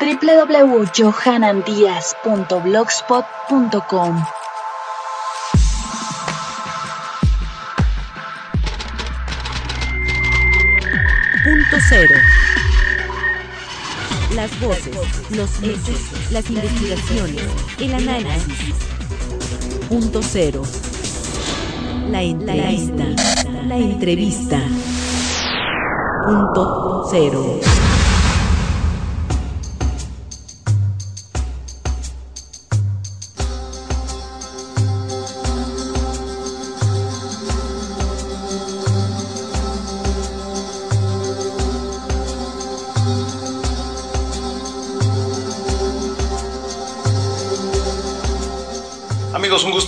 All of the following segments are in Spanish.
www.johanandias.blogspot.com Punto cero. Las voces, los hechos, las investigaciones, el análisis. Punto cero. La entrevista. La entrevista. Punto cero.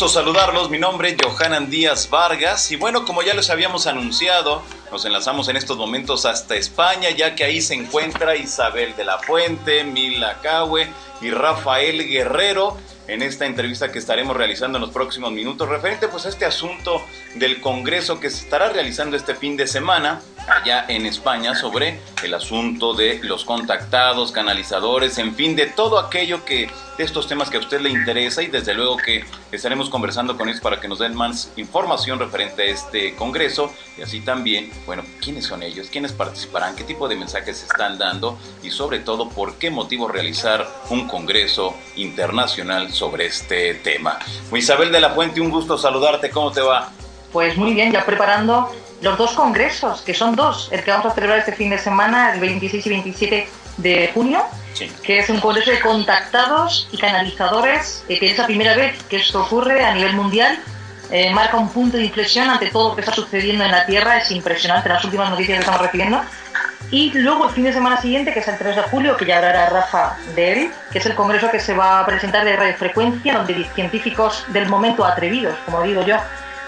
Saludarlos. Mi nombre es Johanan Díaz Vargas y bueno, como ya les habíamos anunciado, nos enlazamos en estos momentos hasta España, ya que ahí se encuentra Isabel de la Fuente, Mila Cahue y Rafael Guerrero en esta entrevista que estaremos realizando en los próximos minutos referente pues a este asunto del Congreso que se estará realizando este fin de semana allá en España sobre el asunto de los contactados, canalizadores, en fin, de todo aquello que, de estos temas que a usted le interesa y desde luego que estaremos conversando con ellos para que nos den más información referente a este Congreso y así también, bueno, quiénes son ellos, quiénes participarán, qué tipo de mensajes se están dando y sobre todo por qué motivo realizar un Congreso internacional sobre este tema. Isabel de la Fuente, un gusto saludarte, ¿cómo te va? Pues muy bien, ya preparando los dos congresos, que son dos, el que vamos a celebrar este fin de semana, el 26 y 27 de junio, que es un congreso de contactados y canalizadores, eh, que es la primera vez que esto ocurre a nivel mundial. Eh, marca un punto de inflexión ante todo lo que está sucediendo en la Tierra, es impresionante las últimas noticias que estamos recibiendo. Y luego el fin de semana siguiente, que es el 3 de julio, que ya hablará Rafa de él, que es el congreso que se va a presentar de radiofrecuencia, donde científicos del momento atrevidos, como digo yo,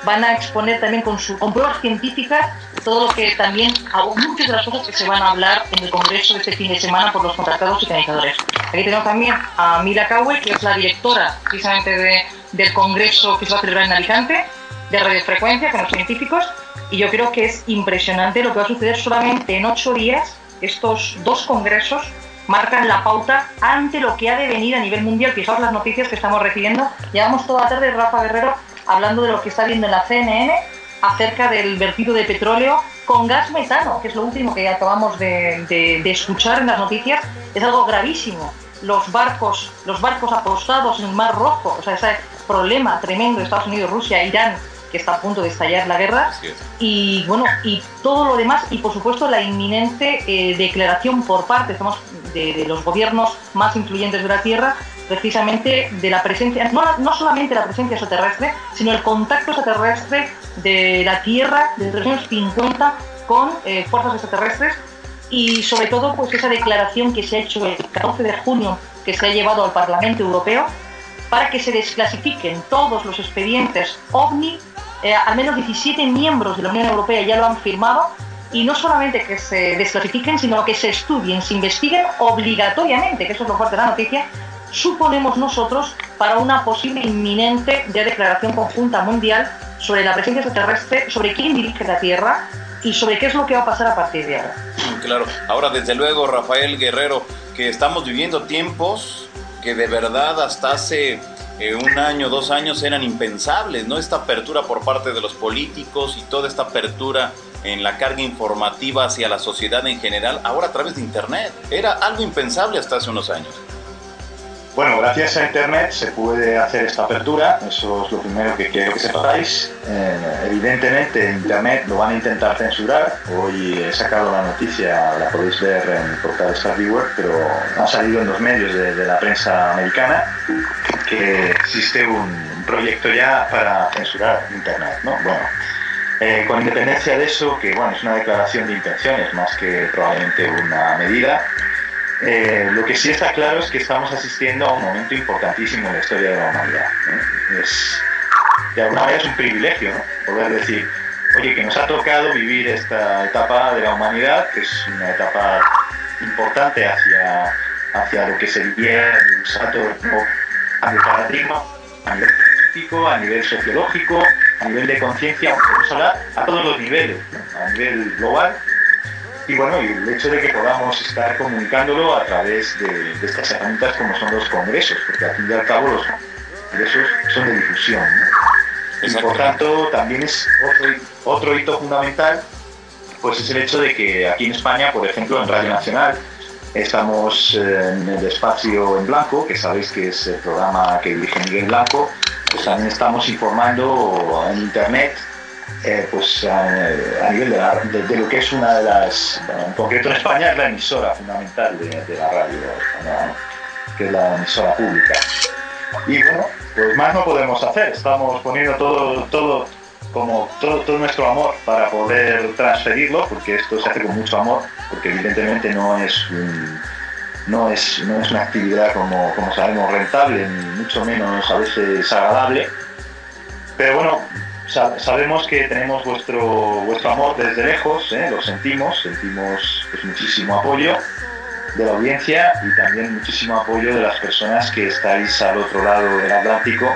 van a exponer también con, su, con pruebas científicas todo lo que también, muchas de las cosas que se van a hablar en el Congreso de este fin de semana por los contratados y canalizadores. Aquí tenemos también a Mila Cowell, que es la directora precisamente de, del Congreso que se va a celebrar en Alicante, de radiofrecuencia con los científicos, y yo creo que es impresionante lo que va a suceder solamente en ocho días. Estos dos congresos marcan la pauta ante lo que ha de venir a nivel mundial. Fijaos las noticias que estamos recibiendo. Llevamos toda la tarde Rafa Guerrero hablando de lo que está viendo en la CNN acerca del vertido de petróleo con gas metano, que es lo último que acabamos de, escuchar en las noticias, es algo gravísimo. Los barcos, los barcos apostados en el Mar Rojo, o sea, ese problema tremendo de Estados Unidos, Rusia, Irán, que está a punto de estallar la guerra, y bueno, y todo lo demás, y por supuesto la inminente eh, declaración por parte de los gobiernos más influyentes de la Tierra precisamente de la presencia, no, no solamente la presencia extraterrestre, sino el contacto extraterrestre de la Tierra desde los años 50 con eh, fuerzas extraterrestres. Y sobre todo pues esa declaración que se ha hecho el 14 de junio que se ha llevado al Parlamento Europeo para que se desclasifiquen todos los expedientes OVNI, eh, al menos 17 miembros de la Unión Europea ya lo han firmado y no solamente que se desclasifiquen, sino que se estudien, se investiguen obligatoriamente, que eso es lo fuerte de la noticia, suponemos nosotros para una posible inminente declaración conjunta mundial sobre la presencia extraterrestre, sobre quién dirige la Tierra y sobre qué es lo que va a pasar a partir de ahora. Claro, ahora desde luego Rafael Guerrero, que estamos viviendo tiempos que de verdad hasta hace eh, un año, dos años eran impensables, ¿no? Esta apertura por parte de los políticos y toda esta apertura en la carga informativa hacia la sociedad en general, ahora a través de Internet. Era algo impensable hasta hace unos años. Bueno, gracias a Internet se puede hacer esta apertura, eso es lo primero que quiero que sepáis. Eh, evidentemente Internet lo van a intentar censurar, hoy he sacado la noticia, la podéis ver en el portal Star pero ha salido en los medios de, la prensa americana que existe un proyecto ya para censurar Internet, ¿no? Bueno, eh, con independencia de eso, que bueno, es una declaración de intenciones más que probablemente una medida, eh, lo que sí está claro es que estamos asistiendo a un momento importantísimo en la historia de la humanidad. Es, de alguna manera es un privilegio poder decir, oye, que nos ha tocado vivir esta etapa de la humanidad, que es una etapa importante hacia, hacia lo que sería un salto de paradigma a nivel científico, a nivel sociológico, a nivel de conciencia, a todos los niveles, a nivel global y bueno, y el hecho de que podamos estar comunicándolo a través de, estas herramientas como son los congresos, porque al fin y al cabo los congresos son de difusión. Y por tanto, también es otro, otro hito fundamental, pues es el hecho de que aquí en España, por ejemplo, en Radio Nacional, estamos en el espacio en blanco, que sabéis que es el programa que dirige Miguel Blanco, pues también estamos informando en Internet eh, pues a, nivel de, lo que es una de las, en concreto en España es la emisora fundamental de, la radio, que es la emisora pública. Y bueno, pues más no podemos hacer, estamos poniendo todo, todo, como todo, todo nuestro amor para poder transferirlo, porque esto se hace con mucho amor, porque evidentemente no es no es, no es una actividad como, como sabemos rentable, ni mucho menos a veces agradable. Pero bueno, sabemos que tenemos vuestro, vuestro amor desde lejos, ¿eh? lo sentimos, sentimos pues, muchísimo apoyo de la audiencia y también muchísimo apoyo de las personas que estáis al otro lado del Atlántico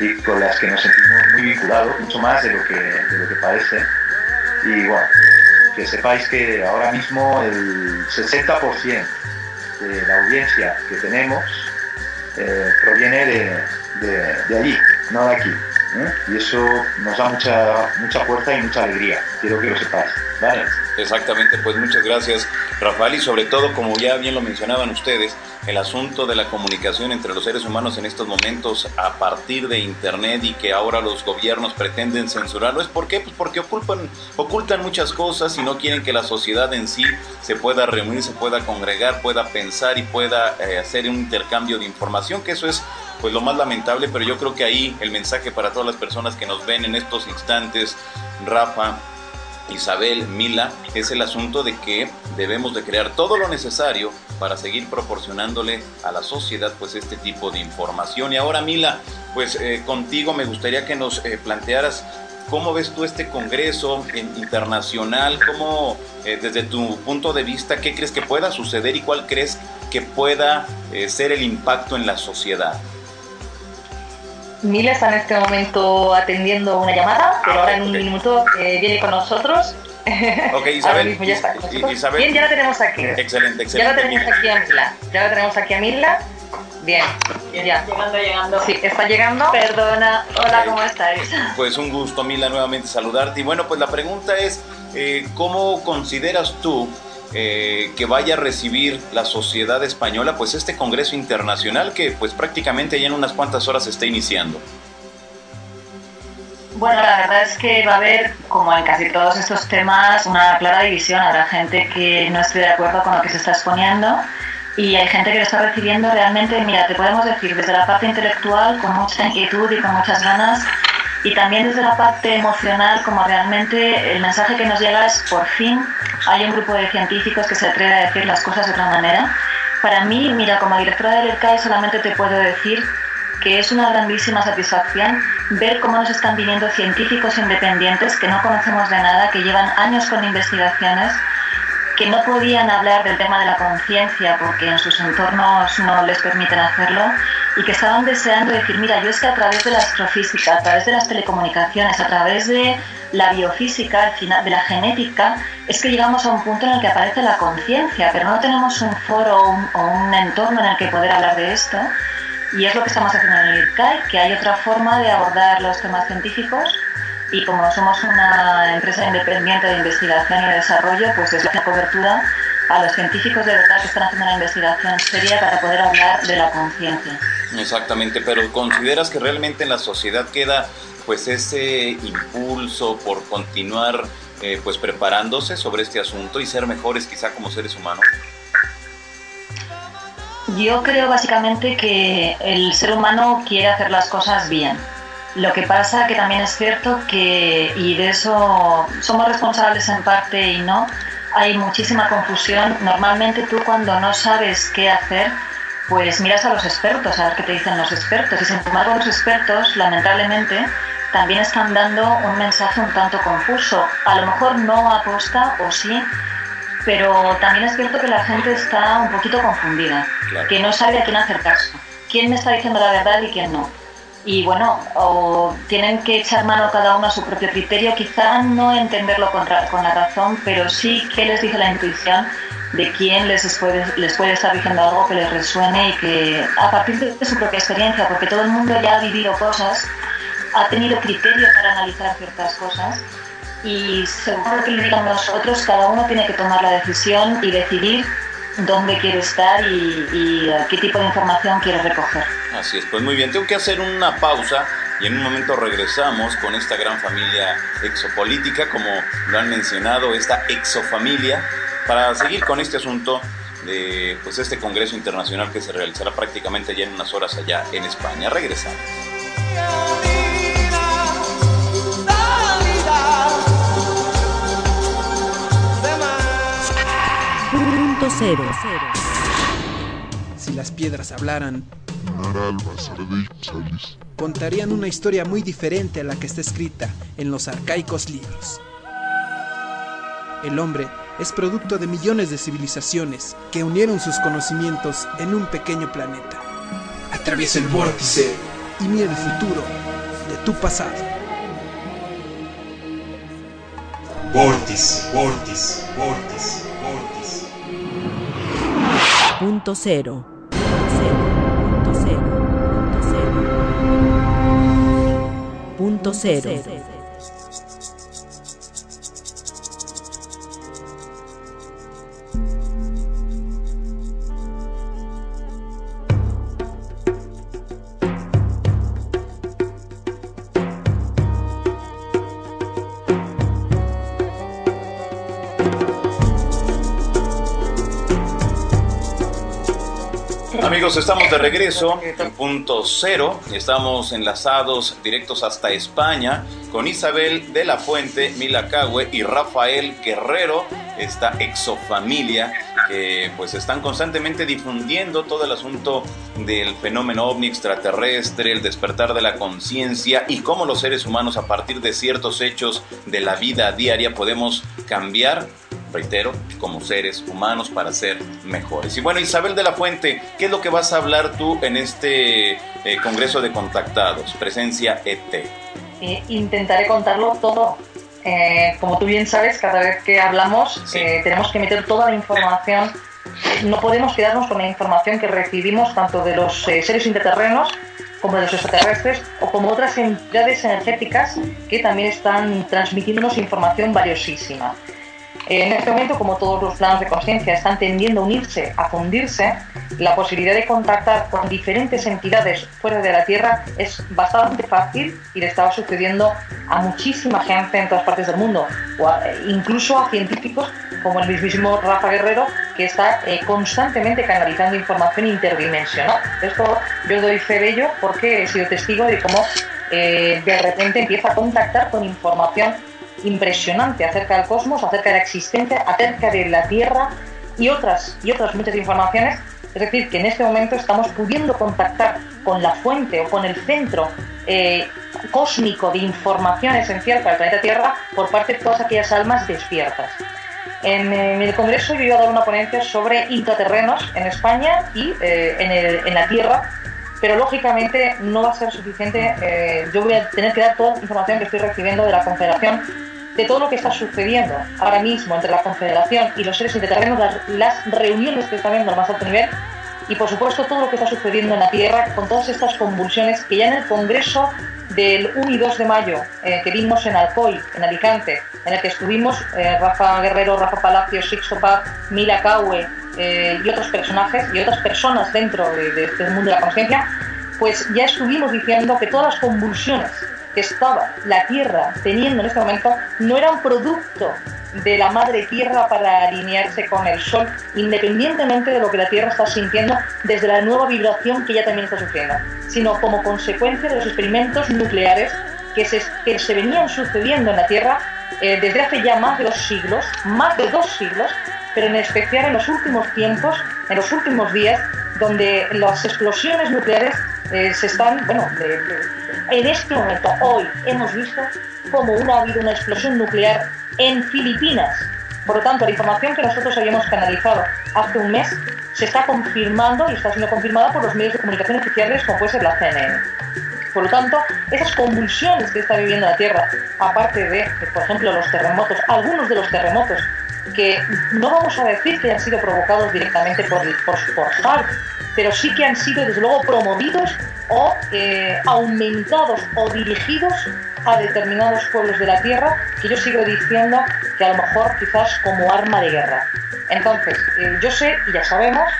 y con las que nos sentimos muy vinculados, mucho más de lo que, de lo que parece. Y bueno, que sepáis que ahora mismo el 60% de la audiencia que tenemos eh, proviene de, de, de allí, no de aquí. ¿Eh? y eso nos da mucha, mucha fuerza y mucha alegría. Quiero que lo sepáis. ¿vale? Exactamente, pues muchas gracias Rafael y sobre todo, como ya bien lo mencionaban ustedes, el asunto de la comunicación entre los seres humanos en estos momentos a partir de Internet y que ahora los gobiernos pretenden censurarlo. ¿Es por qué? Pues porque ocultan, ocultan muchas cosas y no quieren que la sociedad en sí se pueda reunir, se pueda congregar, pueda pensar y pueda eh, hacer un intercambio de información, que eso es pues lo más lamentable, pero yo creo que ahí el mensaje para todas las personas que nos ven en estos instantes, Rafa, Isabel, Mila, es el asunto de que debemos de crear todo lo necesario para seguir proporcionándole a la sociedad pues este tipo de información. Y ahora Mila, pues eh, contigo me gustaría que nos eh, plantearas cómo ves tú este congreso internacional, cómo eh, desde tu punto de vista, qué crees que pueda suceder y cuál crees que pueda ser el impacto en la sociedad. Mila está en este momento atendiendo una llamada, pero ahora en un minuto eh, viene con nosotros. Ok, Isabel. ya está Bien, ya la tenemos aquí. Excelente, excelente. Ya la tenemos aquí a Mila. Ya la tenemos aquí a Mila. Bien, ya. Llegando, llegando. Sí, está llegando. Perdona. Hola, ¿cómo estáis? Pues un gusto, Mila, nuevamente saludarte. Y bueno, pues la pregunta es, eh, ¿cómo consideras tú eh, que vaya a recibir la sociedad española pues este congreso internacional que pues prácticamente ya en unas cuantas horas está iniciando. Bueno, la verdad es que va a haber, como en casi todos estos temas, una clara división. Habrá gente que no esté de acuerdo con lo que se está exponiendo y hay gente que lo está recibiendo realmente, mira, te podemos decir, desde la parte intelectual, con mucha inquietud y con muchas ganas, y también desde la parte emocional, como realmente el mensaje que nos llega es por fin hay un grupo de científicos que se atreve a decir las cosas de otra manera. Para mí, mira, como directora del ERCAE solamente te puedo decir que es una grandísima satisfacción ver cómo nos están viniendo científicos independientes que no conocemos de nada, que llevan años con investigaciones, que no podían hablar del tema de la conciencia porque en sus entornos no les permiten hacerlo y que estaban deseando decir, mira, yo es que a través de la astrofísica, a través de las telecomunicaciones, a través de la biofísica, de la genética, es que llegamos a un punto en el que aparece la conciencia, pero no tenemos un foro o un, entorno en el que poder hablar de esto. Y es lo que estamos haciendo en el IRCAI, que hay otra forma de abordar los temas científicos y como somos una empresa independiente de investigación y desarrollo, pues es la cobertura a los científicos de verdad que están haciendo una investigación seria para poder hablar de la conciencia. Exactamente, pero ¿consideras que realmente en la sociedad queda pues ese impulso por continuar eh, pues preparándose sobre este asunto y ser mejores quizá como seres humanos? Yo creo básicamente que el ser humano quiere hacer las cosas bien. Lo que pasa que también es cierto que, y de eso somos responsables en parte y no, hay muchísima confusión. Normalmente tú cuando no sabes qué hacer, pues miras a los expertos, a ver qué te dicen los expertos. Y sin embargo los expertos, lamentablemente, también están dando un mensaje un tanto confuso. A lo mejor no aposta o sí, pero también es cierto que la gente está un poquito confundida, que no sabe a quién hacer caso. ¿Quién me está diciendo la verdad y quién no? Y bueno, o tienen que echar mano cada uno a su propio criterio, quizá no entenderlo con, con la razón, pero sí que les dice la intuición de quién les puede, les puede estar diciendo algo que les resuene y que a partir de su propia experiencia, porque todo el mundo ya ha vivido cosas, ha tenido criterio para analizar ciertas cosas. Y según lo que le digan nosotros, cada uno tiene que tomar la decisión y decidir dónde quiere estar y, qué tipo de información quiere recoger. Así es, pues muy bien, tengo que hacer una pausa y en un momento regresamos con esta gran familia exopolítica, como lo han mencionado, esta exofamilia, para seguir con este asunto de pues, este Congreso Internacional que se realizará prácticamente ya en unas horas allá en España. Regresamos. Si las piedras hablaran, contarían una historia muy diferente a la que está escrita en los arcaicos libros. El hombre es producto de millones de civilizaciones que unieron sus conocimientos en un pequeño planeta. Atraviesa el vórtice y mira el futuro de tu pasado. Vórtice, vórtice, vórtice. Punto cero. Punto cero. Estamos de regreso en punto cero. Estamos enlazados directos hasta España con Isabel de la Fuente, Milacagüe y Rafael Guerrero, esta exofamilia que pues están constantemente difundiendo todo el asunto del fenómeno ovni extraterrestre, el despertar de la conciencia y cómo los seres humanos a partir de ciertos hechos de la vida diaria podemos cambiar reitero, como seres humanos para ser mejores. Y bueno, Isabel de la Fuente, ¿qué es lo que vas a hablar tú en este eh, Congreso de Contactados, Presencia ET? Eh, intentaré contarlo todo. Eh, como tú bien sabes, cada vez que hablamos tenemos que meter toda la información. No podemos quedarnos con la información que recibimos tanto de los seres interterrenos como de los extraterrestres o como otras entidades energéticas que también están transmitiéndonos información valiosísima. En este momento, como todos los planos de conciencia están tendiendo a unirse, a fundirse, la posibilidad de contactar con diferentes entidades fuera de la Tierra es bastante fácil y le estaba sucediendo a muchísima gente en todas partes del mundo, incluso a científicos como el mismísimo Rafa Guerrero, que está eh, constantemente canalizando información interdimensional. Esto yo doy fe de ello porque he sido testigo de cómo eh, de repente empieza a contactar con información impresionante acerca del cosmos, acerca de la existencia, acerca de la Tierra y otras, y otras muchas informaciones. Es decir, que en este momento estamos pudiendo contactar con la fuente o con el centro eh, cósmico de información esencial para el planeta Tierra por parte de todas aquellas almas despiertas. En, el Congreso yo iba a dar una ponencia sobre intraterrenos en España y eh, en, la Tierra, pero lógicamente no va a ser suficiente. Eh, yo voy a tener que dar toda la información que estoy recibiendo de la Confederación de todo lo que está sucediendo ahora mismo entre la Confederación y los seres interterrenos, las, reuniones que están viendo al más alto nivel y por supuesto todo lo que está sucediendo en la Tierra con todas estas convulsiones que ya en el Congreso del 1 y 2 de mayo eh, que vimos en Alcoy, en Alicante, en el que estuvimos eh, Rafa Guerrero, Rafa Palacio, Sixto Paz, Mila Caue eh, y otros personajes y otras personas dentro de, de este mundo de la conciencia, pues ya estuvimos diciendo que todas las convulsiones que estaba la Tierra teniendo en este momento no era un producto de la madre Tierra para alinearse con el Sol, independientemente de lo que la Tierra está sintiendo desde la nueva vibración que ella también está sufriendo, sino como consecuencia de los experimentos nucleares que se, que se venían sucediendo en la Tierra eh, desde hace ya más de dos siglos, más de dos siglos, pero en especial en los últimos tiempos, en los últimos días, donde las explosiones nucleares eh, se están, bueno, en este momento, hoy, hemos visto cómo una, ha habido una explosión nuclear en Filipinas. Por lo tanto, la información que nosotros habíamos canalizado hace un mes se está confirmando y está siendo confirmada por los medios de comunicación oficiales como puede ser la CNN. Por lo tanto, esas convulsiones que está viviendo la Tierra, aparte de, por ejemplo, los terremotos, algunos de los terremotos que no vamos a decir que han sido provocados directamente por, por, por pero sí que han sido desde luego promovidos o eh, aumentados o dirigidos a determinados pueblos de la tierra que yo sigo diciendo que a lo mejor quizás como arma de guerra. Entonces, eh, yo sé y ya sabemos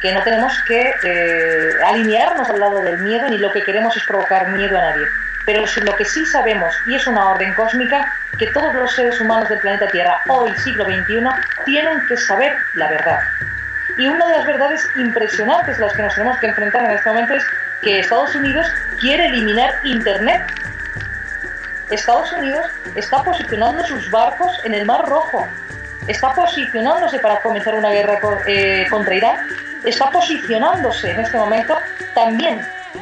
que no tenemos que eh, alinearnos al lado del miedo ni lo que queremos es provocar miedo a nadie. Pero lo que sí sabemos, y es una orden cósmica, que todos los seres humanos del planeta Tierra, hoy siglo XXI, tienen que saber la verdad. Y una de las verdades impresionantes a las que nos tenemos que enfrentar en este momento es que Estados Unidos quiere eliminar Internet. Estados Unidos está posicionando sus barcos en el Mar Rojo. Está posicionándose para comenzar una guerra eh, contra Irán. Está posicionándose en este momento también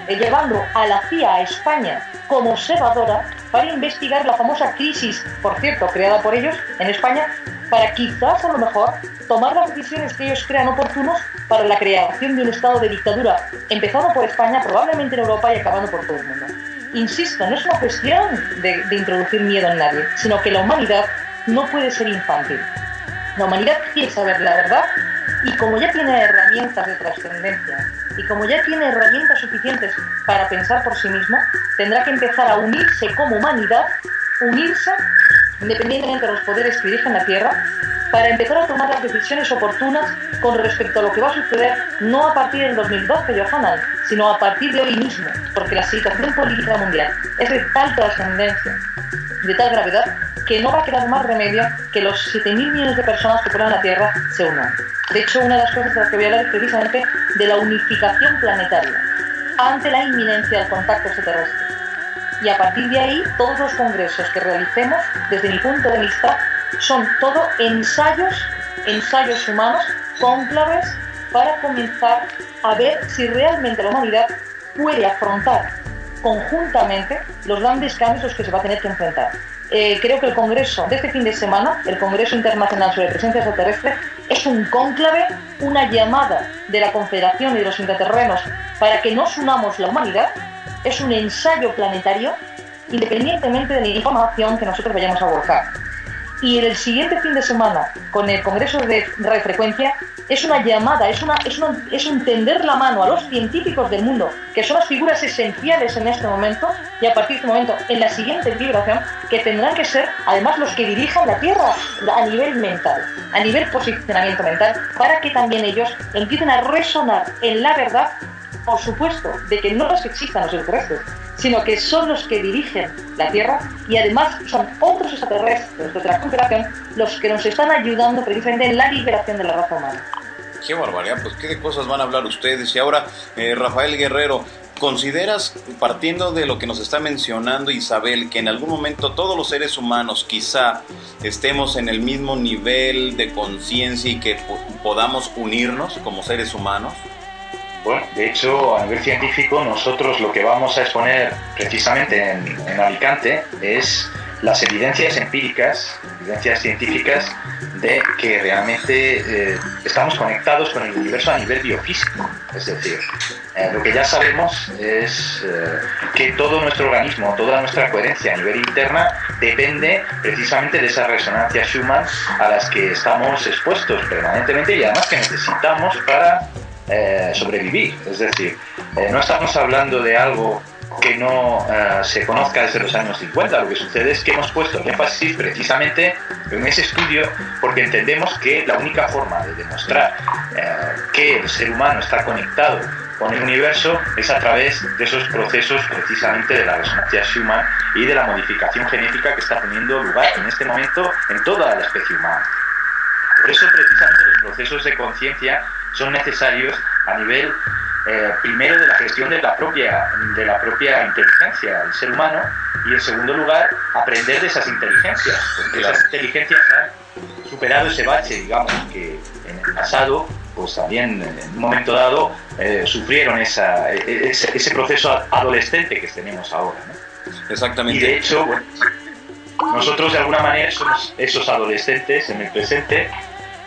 llevando a la CIA a España como observadora para investigar la famosa crisis, por cierto, creada por ellos en España, para quizás a lo mejor tomar las decisiones que ellos crean oportunos para la creación de un estado de dictadura, empezando por España, probablemente en Europa y acabando por todo el mundo. Insisto, no es una cuestión de introducir miedo en nadie, sino que la humanidad no puede ser infantil. La humanidad quiere saber la verdad. Y como ya tiene herramientas de trascendencia y como ya tiene herramientas suficientes para pensar por sí mismo, tendrá que empezar a unirse como humanidad, unirse independientemente de los poderes que dirigen la Tierra, para empezar a tomar las decisiones oportunas con respecto a lo que va a suceder no a partir del 2012, Johanan, sino a partir de hoy mismo, porque la situación política mundial es de tal trascendencia, de tal gravedad, que no va a quedar más remedio que los 7.000 millones de personas que poblan la Tierra se unan. De hecho, una de las cosas de las que voy a hablar es precisamente de la unificación planetaria ante la inminencia del contacto extraterrestre. Y a partir de ahí, todos los congresos que realicemos, desde mi punto de vista, son todo ensayos, ensayos humanos, cónclaves, para comenzar a ver si realmente la humanidad puede afrontar conjuntamente los grandes cambios a los que se va a tener que enfrentar. Eh, creo que el Congreso de este fin de semana, el Congreso Internacional sobre Presencia Extraterrestre, es un cónclave, una llamada de la Confederación y de los intraterrenos para que nos unamos la humanidad, es un ensayo planetario independientemente de la información que nosotros vayamos a volcar. Y el siguiente fin de semana, con el Congreso de Radiofrecuencia, es una llamada, es, una, es, es un tender la mano a los científicos del mundo, que son las figuras esenciales en este momento, y a partir de este momento, en la siguiente vibración, que tendrán que ser además los que dirijan la Tierra a nivel mental, a nivel posicionamiento mental, para que también ellos empiecen a resonar en la verdad, por supuesto, de que no es que existan los extraterrestres, sino que son los que dirigen la Tierra y además son otros extraterrestres de otra confederación los que nos están ayudando precisamente en la liberación de la raza humana. Qué barbaridad, pues qué de cosas van a hablar ustedes. Y ahora, eh, Rafael Guerrero, ¿consideras, partiendo de lo que nos está mencionando Isabel, que en algún momento todos los seres humanos quizá estemos en el mismo nivel de conciencia y que podamos unirnos como seres humanos? Bueno, de hecho, a nivel científico, nosotros lo que vamos a exponer precisamente en, Alicante es las evidencias empíricas, evidencias científicas de que realmente eh, estamos conectados con el universo a nivel biofísico. Es decir, eh, lo que ya sabemos es eh, que todo nuestro organismo, toda nuestra coherencia a nivel interna depende precisamente de esas resonancias Schumann a las que estamos expuestos permanentemente y además que necesitamos para eh, sobrevivir. Es decir, eh, no estamos hablando de algo que no eh, se conozca desde los años 50. Lo que sucede es que hemos puesto el énfasis precisamente en ese estudio porque entendemos que la única forma de demostrar que el ser humano está conectado con el universo es a través de esos procesos precisamente de la resonancia Schumann y de la modificación genética que está teniendo lugar en este momento en toda la especie humana. Por eso precisamente los procesos de conciencia son necesarios a nivel eh, primero de la gestión de la propia de la propia inteligencia del ser humano y en segundo lugar aprender de esas inteligencias porque esas inteligencias han superado ese bache digamos que en el pasado pues también en un momento dado eh, sufrieron esa, e, ese, proceso adolescente que tenemos ahora exactamente. Y de hecho nosotros de alguna manera somos esos adolescentes en el presente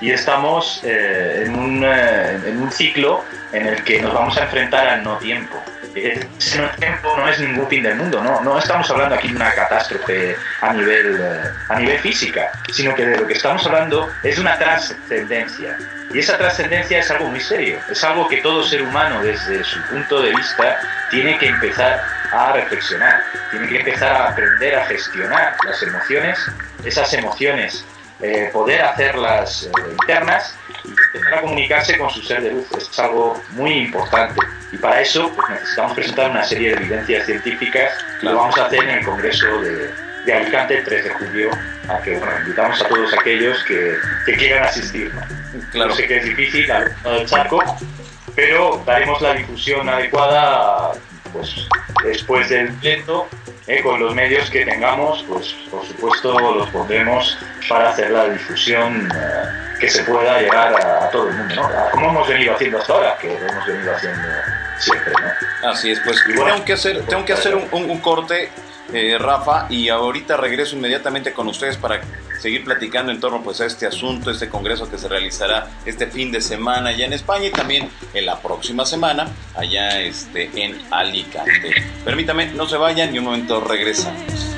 y estamos eh, en, un, eh, en, un, ciclo en el que nos vamos a enfrentar al no tiempo. ese tiempo no es ningún fin del mundo, no, no estamos hablando aquí de una catástrofe a nivel, eh, a nivel física, sino que de lo que estamos hablando es una trascendencia. Y esa trascendencia es algo muy serio, es algo que todo ser humano desde su punto de vista tiene que empezar a reflexionar, tiene que empezar a aprender a gestionar las emociones, esas emociones, eh, poder hacerlas eh, internas y empezar a comunicarse con su ser de luz. Es algo muy importante. Y para eso pues, necesitamos presentar una serie de evidencias científicas que lo vamos a hacer en el Congreso de, de Alicante el 3 de julio, a que bueno, invitamos a todos aquellos que, que quieran asistir. ¿no? Claro. sé que es difícil, al del charco, pero daremos la difusión adecuada pues, después del pleito, eh, con los medios que tengamos, pues por supuesto los pondremos para hacer la difusión eh, que se pueda llegar a, a todo el mundo, ¿no? A- como hemos venido haciendo hasta ahora, que hemos venido haciendo siempre, ¿no? Así es, pues bueno, tengo que hacer, tengo que hacer un, un- un corte, eh, Rafa, y ahorita regreso inmediatamente con ustedes para seguir platicando en torno pues, a este asunto, este congreso que se realizará este fin de semana allá en España y también en la próxima semana allá este, en Alicante. Permítame, no se vayan y un momento regresamos.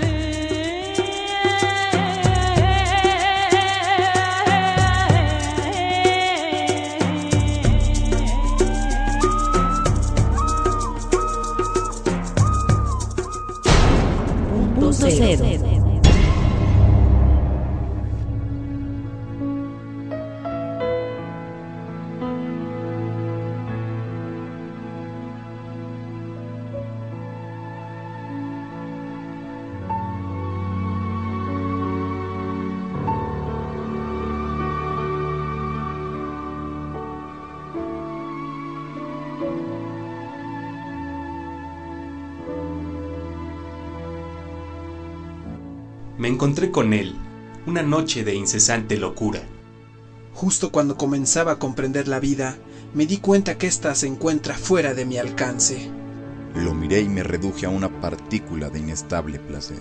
Cero. Me encontré con él, una noche de incesante locura. Justo cuando comenzaba a comprender la vida, me di cuenta que ésta se encuentra fuera de mi alcance. Lo miré y me reduje a una partícula de inestable placer.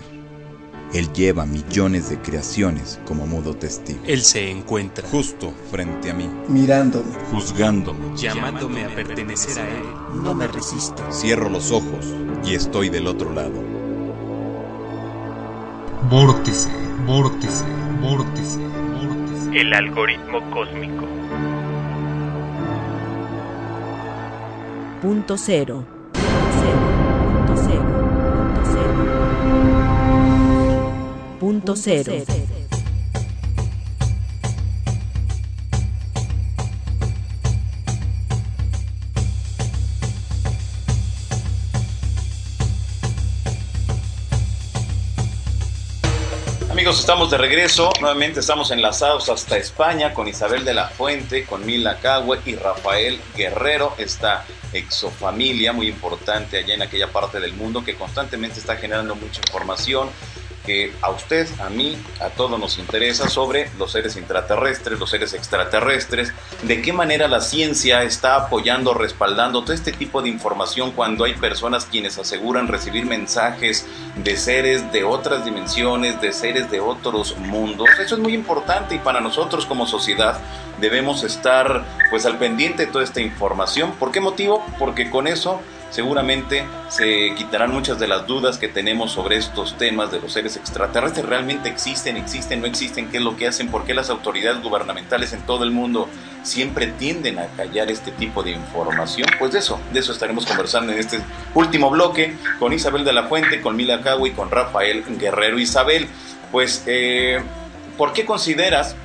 Él lleva millones de creaciones como modo testigo. Él se encuentra, Justo frente a mí, Mirándome, juzgándome. llamándome a pertenecer a él. No me resisto. Cierro los ojos y estoy del otro lado. Vórtice, vórtice, vórtice, vórtice. El algoritmo cósmico. Punto cero. Cero. Punto cero. Punto cero. Punto cero. Estamos de regreso. Nuevamente estamos enlazados hasta España con Isabel de la Fuente, con Mila Cahue y Rafael Guerrero, esta exofamilia muy importante allá en aquella parte del mundo que constantemente está generando mucha información que a usted, a mí, a todos nos interesa sobre los seres intraterrestres, los seres extraterrestres, de qué manera la ciencia está apoyando, respaldando todo este tipo de información cuando hay personas quienes aseguran recibir mensajes de seres de otras dimensiones, de seres de otros mundos. Eso es muy importante y para nosotros como sociedad debemos estar pues al pendiente de toda esta información. ¿Por qué motivo? Porque con eso seguramente se quitarán muchas de las dudas que tenemos sobre estos temas de los seres extraterrestres. ¿Realmente existen? ¿Existen? ¿No existen? ¿Qué es lo que hacen? ¿Por qué las autoridades gubernamentales en todo el mundo siempre tienden a callar este tipo de información? Pues de eso, de eso estaremos conversando en este último bloque con Isabel de la Fuente, con Mila Cagua y con Rafael Guerrero. Isabel, pues, eh, ¿por qué consideras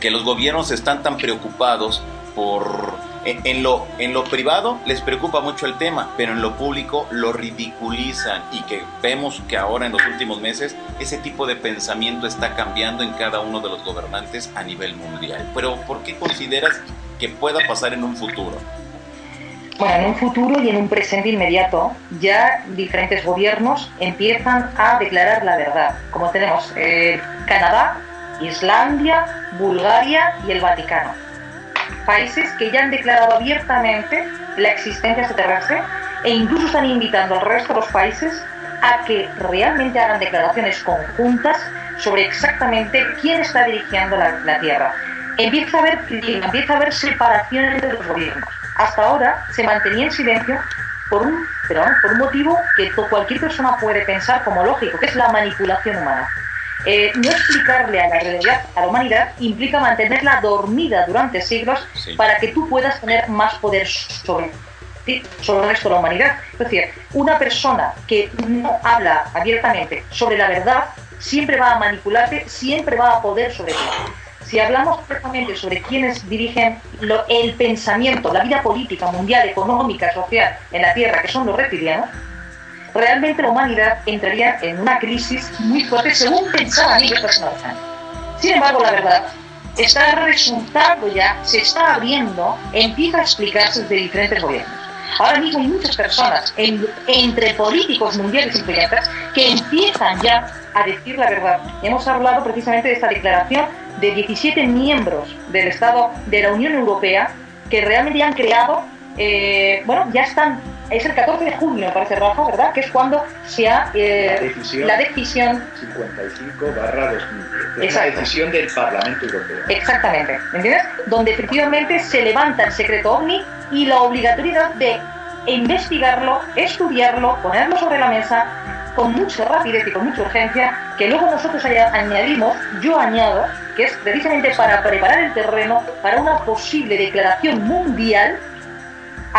que los gobiernos están tan preocupados por en, lo, en lo privado les preocupa mucho el tema, pero en lo público lo ridiculizan y que vemos que ahora en los últimos meses ese tipo de pensamiento está cambiando en cada uno de los gobernantes a nivel mundial. Pero ¿por qué consideras que pueda pasar en un futuro? Bueno, en un futuro y en un presente inmediato, ya diferentes gobiernos empiezan a declarar la verdad, como tenemos eh, Canadá, Islandia, Bulgaria y el Vaticano. Países que ya han declarado abiertamente la existencia extraterrestre e incluso están invitando al resto de los países a que realmente hagan declaraciones conjuntas sobre exactamente quién está dirigiendo la, Tierra. Empieza a, haber, empieza a haber separación entre los gobiernos. Hasta ahora se mantenía en silencio por un, vamos, por un motivo que cualquier persona puede pensar como lógico, que es la manipulación humana. Eh, no explicarle a la realidad, a la humanidad, implica mantenerla dormida durante siglos Sí. para que tú puedas tener más poder sobre sobre el resto de la humanidad. Es decir, una persona que no habla abiertamente sobre la verdad siempre va a manipularte, siempre va a poder sobre ti. Si hablamos precisamente sobre quienes dirigen lo- el pensamiento, la vida política, mundial, económica, social en la Tierra, que son los reptilianos, realmente la humanidad entraría en una crisis muy fuerte según pensaban ellos personalmente. Sin embargo, la verdad está resultando ya, se está abriendo, empieza a explicarse desde diferentes gobiernos. Ahora mismo hay muchas personas, en- entre políticos mundiales y influyentes, que empiezan ya a decir la verdad. Hemos hablado precisamente de esta declaración de 17 miembros del Estado de la Unión Europea que realmente han creado, eh, bueno, ya están, es el 14 de junio, parece, Rafa, ¿verdad? Que es cuando se ha... eh, La decisión. la decisión 55 barra 2010. Es una Exacto. decisión del Parlamento Europeo. Exactamente, ¿me entiendes? Donde efectivamente se levanta el secreto ovni y la obligatoriedad de investigarlo, estudiarlo, ponerlo sobre la mesa con mucha rapidez y con mucha urgencia, que luego nosotros añadimos, yo añado, que es precisamente para preparar el terreno para una posible declaración mundial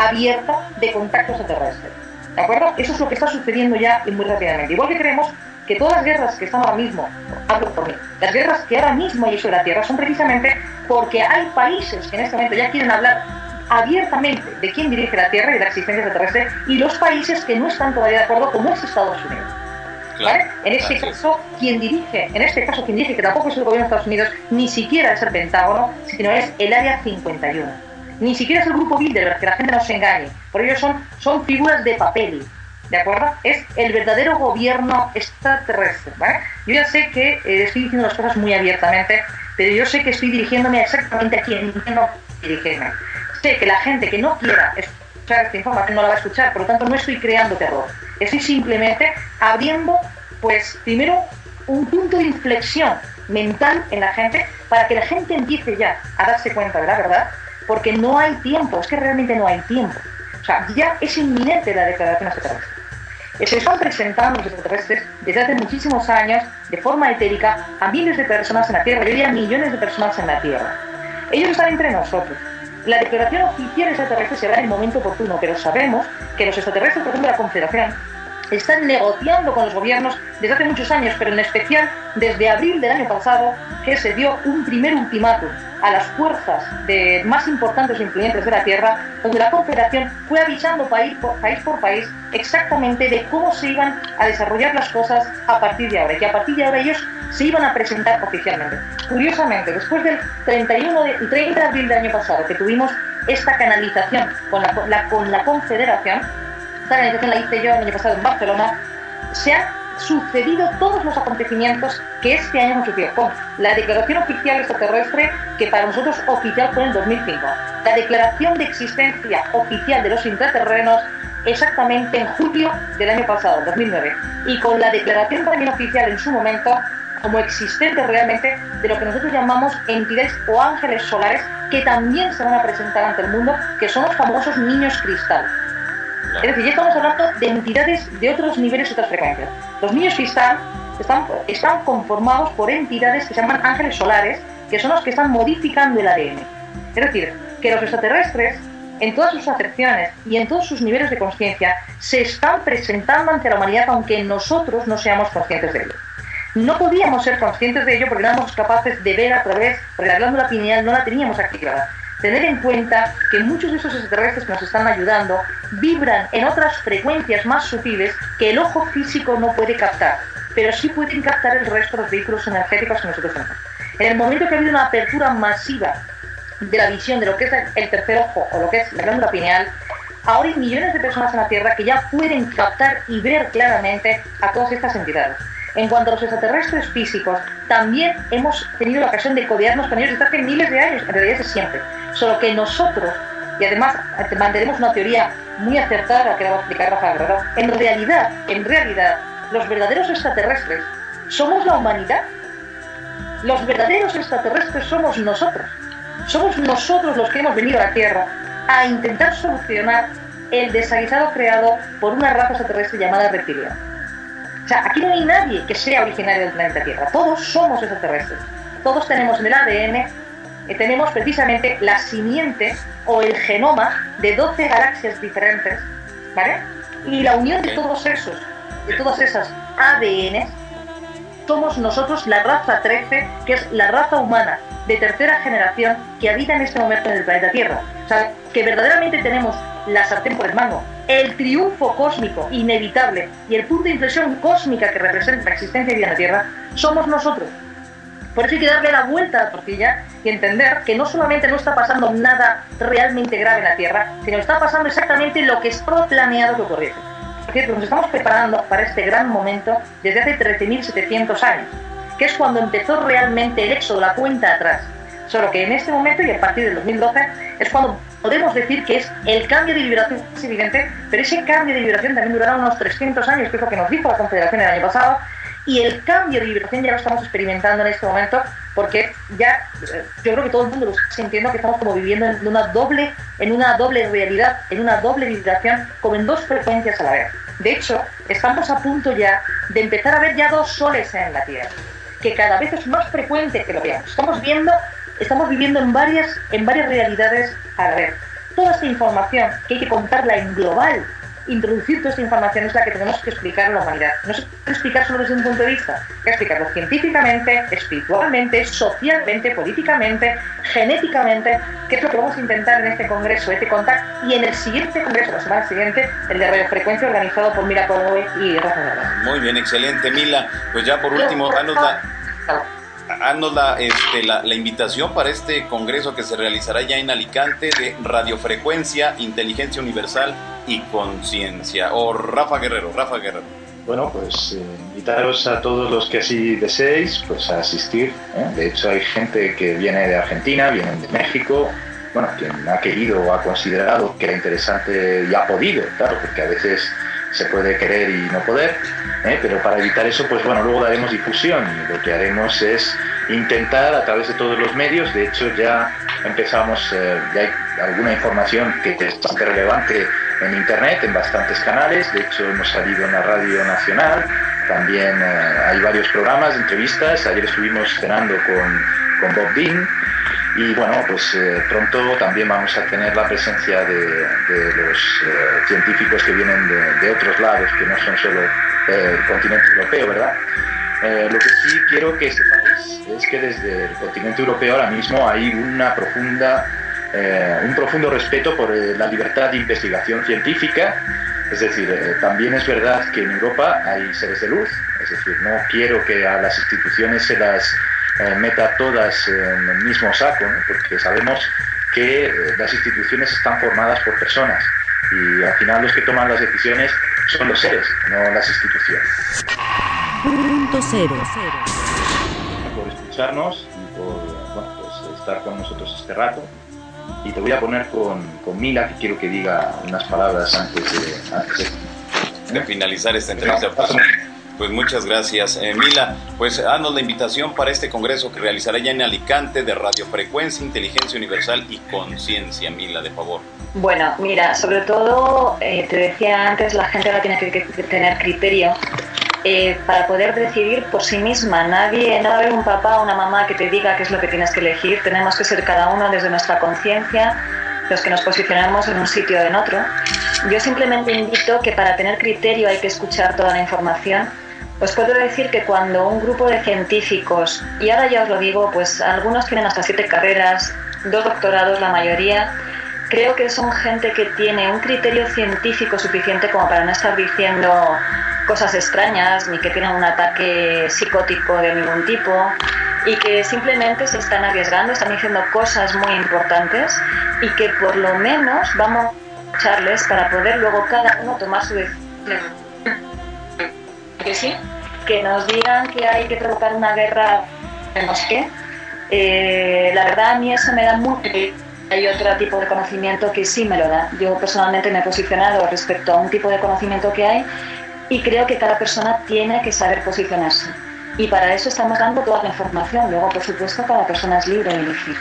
abierta de contacto extraterrestre. ¿De acuerdo? Eso es lo que está sucediendo ya y muy rápidamente. Igual que creemos que todas las guerras que están ahora mismo, hablo por mí, las guerras que ahora mismo hay sobre la Tierra son precisamente porque hay países que en este momento ya quieren hablar abiertamente de quién dirige la Tierra y de la existencia extraterrestre y los países que no están todavía de acuerdo, como es Estados Unidos. ¿Vale? En este es. caso, quien dirige, en este caso, quien dirige, que tampoco es el gobierno de Estados Unidos, ni siquiera es el Pentágono, sino es el Área 51. Ni siquiera es el grupo Bilderberg, que la gente no se engañe. Por ello son, son figuras de papel. ¿De acuerdo? Es el verdadero gobierno extraterrestre. ¿vale? Yo ya sé que eh, estoy diciendo las cosas muy abiertamente, pero yo sé que estoy dirigiéndome exactamente a quien no dirigirme. Sé que la gente que no quiera escuchar esta información no la va a escuchar, por lo tanto no estoy creando terror. Estoy simplemente abriendo, pues, primero un punto de inflexión mental en la gente para que la gente empiece ya a darse cuenta de la verdad, porque no hay tiempo, es que realmente no hay tiempo. O sea, ya es inminente la declaración extraterrestre. Se están presentando los extraterrestres desde hace muchísimos años de forma etérica a miles de personas en la Tierra, yo diría millones de personas en la Tierra. Ellos están entre nosotros. La declaración oficial extraterrestre será en el momento oportuno, pero sabemos que los extraterrestres, por ejemplo, la Confederación, están negociando con los gobiernos desde hace muchos años, pero en especial desde abril del año pasado, que se dio un primer ultimátum a las fuerzas de más importantes e influyentes de la Tierra, donde la Confederación fue avisando país por país, por país exactamente de cómo se iban a desarrollar las cosas a partir de ahora, y que a partir de ahora ellos se iban a presentar oficialmente. Curiosamente, después del 31 de, el 30 de abril del año pasado, que tuvimos esta canalización con la, la, con la Confederación, esta canalización la hice yo el año pasado en Barcelona, se han sucedido todos los acontecimientos que este año hemos sucedido con la declaración oficial extraterrestre, que para nosotros oficial fue en 2005, la declaración de existencia oficial de los intraterrenos exactamente en julio del año pasado, 2009, y con la declaración también oficial en su momento como existente realmente de lo que nosotros llamamos entidades o ángeles solares que también se van a presentar ante el mundo, que son los famosos niños cristal. Es decir, ya estamos hablando de entidades de otros niveles otras frecuencias. Los niños cristal están, están conformados por entidades que se llaman ángeles solares, que son los que están modificando el ADN. Es decir, que los extraterrestres, en todas sus acepciones y en todos sus niveles de conciencia, se están presentando ante la humanidad aunque nosotros no seamos conscientes de ello. No podíamos ser conscientes de ello porque no éramos capaces de ver a través, porque la glándula pineal no la teníamos activada. Tener en cuenta que muchos de esos extraterrestres que nos están ayudando vibran en otras frecuencias más sutiles que el ojo físico no puede captar, pero sí pueden captar el resto de los vehículos energéticos que nosotros tenemos. En el momento que ha habido una apertura masiva de la visión de lo que es el tercer ojo o lo que es la glándula pineal, ahora hay millones de personas en la Tierra que ya pueden captar y ver claramente a todas estas entidades. En cuanto a los extraterrestres físicos, también hemos tenido la ocasión de codearnos con ellos desde hace miles de años, en realidad desde siempre. Solo que nosotros, y además mantenemos una teoría muy acertada que la va a explicar Rafa Guerrero, en realidad, en realidad, los verdaderos extraterrestres somos la humanidad. Los verdaderos extraterrestres somos nosotros. Somos nosotros los que hemos venido a la Tierra a intentar solucionar el desaguisado creado por una raza extraterrestre llamada reptiliano. O sea, aquí no hay nadie que sea originario del planeta Tierra. Todos somos extraterrestres. Todos tenemos en el ADN, eh, tenemos precisamente la simiente o el genoma de 12 galaxias diferentes, ¿vale? Y la unión de todos esos, de todas esas ADN, somos nosotros la raza 13, que es la raza humana de tercera generación que habita en este momento en el planeta Tierra. O sea, que verdaderamente tenemos la sartén por el mango, el triunfo cósmico inevitable y el punto de inflexión cósmica que representa la existencia de vida en la Tierra, somos nosotros. Por eso hay que darle la vuelta a la tortilla y entender que no solamente no está pasando nada realmente grave en la Tierra, sino está pasando exactamente lo que estaba planeado que ocurriese. Es nos estamos preparando para este gran momento desde hace 13.700 años, que es cuando empezó realmente el éxodo, la cuenta atrás. Solo que en este momento y a partir del 2012 es cuando podemos decir que es el cambio de vibración es evidente, pero ese cambio de vibración también durará unos 300 años, que es lo que nos dijo la Confederación el año pasado, y el cambio de vibración ya lo estamos experimentando en este momento, porque ya eh, yo creo que todo el mundo lo está sintiendo que estamos como viviendo en una doble, en una doble realidad, en una doble vibración, como en dos frecuencias a la vez. De hecho, estamos a punto ya de empezar a ver ya dos soles en la Tierra, que cada vez es más frecuente que lo veamos. Estamos viendo estamos viviendo en varias, en varias realidades a la vez. Toda esta información, que hay que contarla en global, introducir toda esta información es la que tenemos que explicar a la humanidad. No se puede explicar solo desde un punto de vista, hay que explicarlo científicamente, espiritualmente, socialmente, políticamente, genéticamente, que es lo que vamos a intentar en este congreso, este contacto, y en el siguiente congreso, la semana siguiente, el de radiofrecuencia organizado por Mila Coloe y Rafa Muy bien, excelente, Mila. Pues ya por último, danos la haznos la, este, la, la, invitación para este congreso que se realizará ya en Alicante de radiofrecuencia, inteligencia universal y conciencia. O Rafa Guerrero, Rafa Guerrero. Bueno, pues eh, invitaros a todos los que así deseéis pues a asistir. ¿eh? De hecho, hay gente que viene de Argentina, vienen de México, bueno, quien ha querido o ha considerado que era interesante y ha podido, claro, porque a veces se puede querer y no poder, ¿eh? pero para evitar eso, pues bueno, luego daremos difusión y lo que haremos es intentar a través de todos los medios, de hecho ya empezamos, eh, ya hay alguna información que es bastante relevante en Internet, en bastantes canales, de hecho hemos salido en la Radio Nacional, también eh, hay varios programas, entrevistas, ayer estuvimos cenando con, con Bob Dean, y bueno, pues eh, pronto también vamos a tener la presencia de, los científicos que vienen de, otros lados, que no son solo el continente europeo, ¿verdad? lo que sí quiero que sepáis es que desde el continente europeo ahora mismo hay una profunda, un profundo respeto por la libertad de investigación científica. Es decir, también es verdad que en Europa hay seres de luz, es decir, no quiero que a las instituciones se las eh, meta todas en el mismo saco, porque sabemos que eh, las instituciones están formadas por personas y al final los que toman las decisiones son los seres, no las instituciones. Punto cero. Por escucharnos y por pues, estar con nosotros este rato. Y te voy a poner con, con Mila, que quiero que diga unas palabras antes de, antes de, finalizar esta entrevista. Pues muchas gracias, eh, Mila. Pues haznos la invitación para este congreso que realizará ya en Alicante de radiofrecuencia, inteligencia universal y conciencia, Mila, de favor. Bueno, mira, sobre todo, eh, te decía antes, la gente ahora tiene que, tener criterio eh, para poder decidir por sí misma. Nadie, no va a haber un papá o una mamá que te diga qué es lo que tienes que elegir. Tenemos que ser cada uno desde nuestra conciencia los que nos posicionamos en un sitio o en otro. Yo simplemente invito que para tener criterio hay que escuchar toda la información os puedo decir que cuando un grupo de científicos, y ahora ya os lo digo, pues algunos tienen hasta siete carreras, dos doctorados la mayoría, creo que son gente que tiene un criterio científico suficiente como para no estar diciendo cosas extrañas ni que tienen un ataque psicótico de ningún tipo y que simplemente se están arriesgando, están diciendo cosas muy importantes y que por lo menos vamos a escucharles para poder luego cada uno tomar su decisión que sí, que nos digan que hay que provocar una guerra, no qué. Eh, la verdad a mí eso me da mucho. Hay otro tipo de conocimiento que sí me lo da. Yo personalmente me he posicionado respecto a un tipo de conocimiento que hay y creo que cada persona tiene que saber posicionarse. Y para eso estamos dando toda la información. Luego, por supuesto, cada persona es libre de elegir.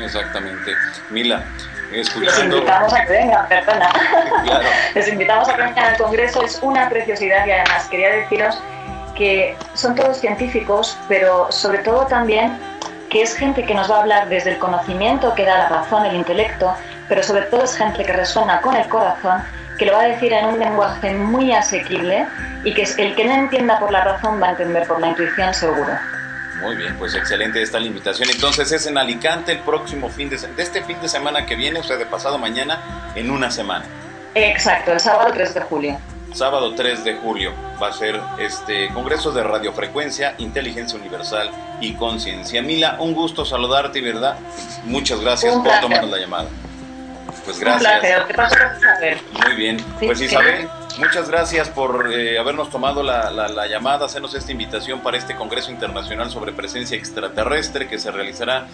Exactamente. Mila, Les invitamos a que vengan, perdona. Les invitamos a que vengan al Congreso, es una preciosidad y además quería deciros que son todos científicos, pero sobre todo también que es gente que nos va a hablar desde el conocimiento que da la razón, el intelecto, pero sobre todo es gente que resuena con el corazón, que lo va a decir en un lenguaje muy asequible y que el que no entienda por la razón va a entender por la intuición seguro. Muy bien, pues excelente esta la invitación. Entonces es en Alicante el próximo fin de, de este fin de semana que viene, o sea, de pasado mañana, en una semana. Exacto, el sábado 3 de julio. Sábado 3 de julio va a ser este Congreso de Radiofrecuencia, Inteligencia Universal y Conciencia. Mila, un gusto saludarte, ¿verdad? Muchas gracias por tomarnos la llamada. Pues gracias. Muy bien. pues Isabel, muchas gracias por eh, habernos tomado la, la, llamada, hacernos esta invitación para este Congreso Internacional sobre Presencia Extraterrestre que se realizará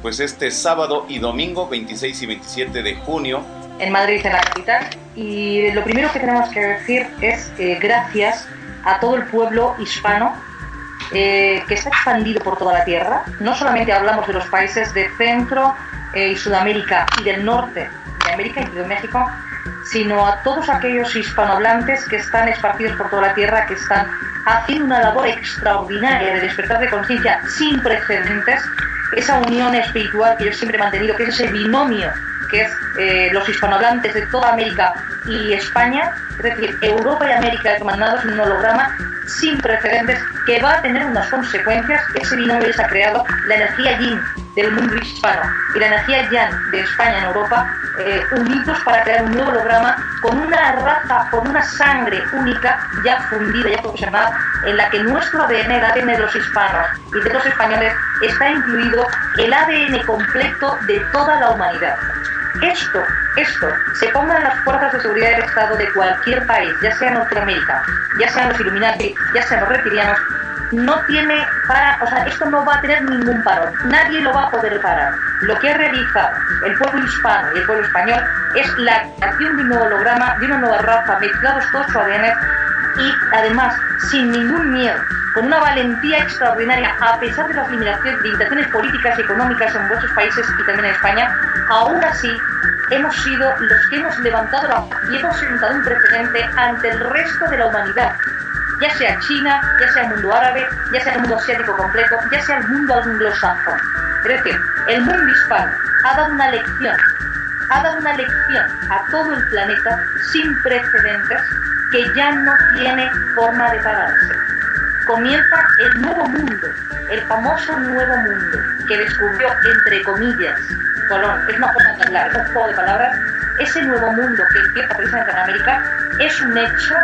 pues este sábado y domingo 26 y 27 de junio. En Madrid, en la capital. Y lo primero que tenemos que decir es eh, gracias a todo el pueblo hispano eh, que está expandido por toda la Tierra. No solamente hablamos de los países de Centro y Sudamérica y del norte América, incluido México, sino a todos aquellos hispanohablantes que están esparcidos por toda la tierra, que están haciendo una labor extraordinaria de despertar de conciencia sin precedentes, esa unión espiritual que yo siempre he mantenido, que es ese binomio que es eh, los hispanohablantes de toda América y España, es decir, Europa y América hermanados en un holograma sin precedentes que va a tener unas consecuencias. Ese binomio se ha creado la energía yin del mundo hispano y la energía yang de España en Europa eh, unidos para crear un nuevo holograma con una raza, con una sangre única ya fundida, ya profesional, en la que nuestro ADN, el ADN de los hispanos y de los españoles, está incluido el ADN completo de toda la humanidad. Esto, esto, se ponga en las fuerzas de seguridad del Estado de cualquier país, ya sea Norteamérica, ya sean los Illuminati, ya sean los reptilianos, no tiene para, o sea, esto no va a tener ningún parón, nadie lo va a poder parar. Lo que ha realizado el pueblo hispano y el pueblo español es la creación de un nuevo holograma, de una nueva raza, mezclados todos su ADN y además sin ningún miedo, con una valentía extraordinaria, a pesar de las limitaciones políticas y económicas en muchos países y también en España, aún así hemos sido los que hemos levantado la y hemos sentado un precedente ante el resto de la humanidad ya sea China, ya sea el mundo árabe, ya sea el mundo asiático completo, ya sea el mundo anglosajón. Es decir, el mundo hispano ha dado una lección, ha dado una lección a todo el planeta sin precedentes que ya no tiene forma de pararse. Comienza el nuevo mundo, el famoso nuevo mundo que descubrió, entre comillas, Colón, es una forma de hablar, es un juego de palabras, ese nuevo mundo que empieza precisamente en América es un hecho,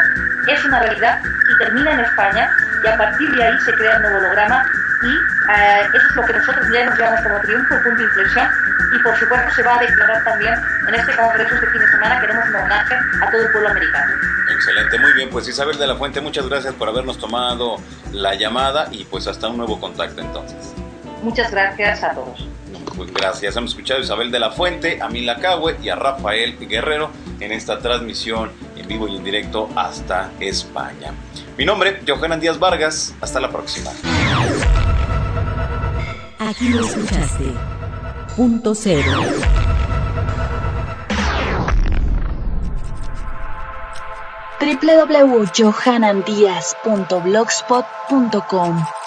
es una realidad y termina en España y a partir de ahí se crea un nuevo holograma y eh, eso es lo que nosotros ya nos llevamos como triunfo, el punto de inflexión y por supuesto se va a declarar también en este congreso este fin de semana, queremos un homenaje a todo el pueblo americano. Excelente, muy bien, pues Isabel de la Fuente, muchas gracias por habernos tomado la llamada y pues hasta un nuevo contacto entonces. Muchas gracias a todos. Pues gracias, hemos escuchado a Isabel de la Fuente, a Mila Cahue y a Rafael Guerrero en esta transmisión en vivo y en directo hasta España. Mi nombre, Johanan Díaz Vargas. Hasta la próxima. Aquí lo escuchaste. Punto cero. www.johanandiaz.blogspot.com